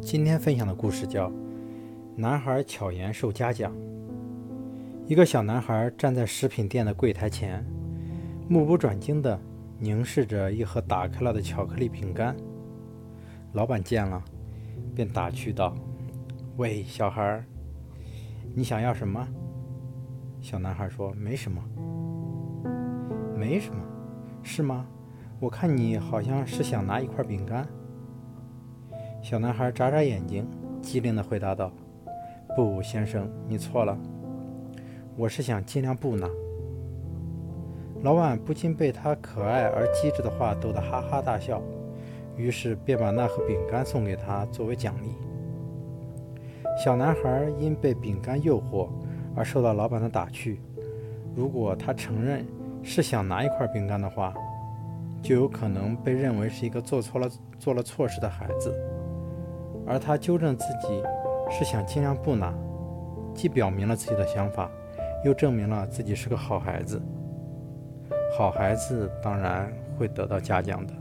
今天分享的故事叫《男孩巧言受嘉奖》。一个小男孩站在食品店的柜台前，目不转睛地凝视着一盒打开了的巧克力饼干。老板见了，便打趣道：“喂，小孩，你想要什么？”小男孩说：“没什么，没什么，是吗？我看你好像是想拿一块饼干。”小男孩眨眨眼睛，机灵地回答道：“不，先生，你错了。我是想尽量不拿。”老板不禁被他可爱而机智的话逗得哈哈大笑，于是便把那盒饼干送给他作为奖励。小男孩因被饼干诱惑而受到老板的打趣。如果他承认是想拿一块饼干的话，就有可能被认为是一个做错了、做了错事的孩子。而他纠正自己是想尽量不拿，既表明了自己的想法，又证明了自己是个好孩子。好孩子当然会得到嘉奖的。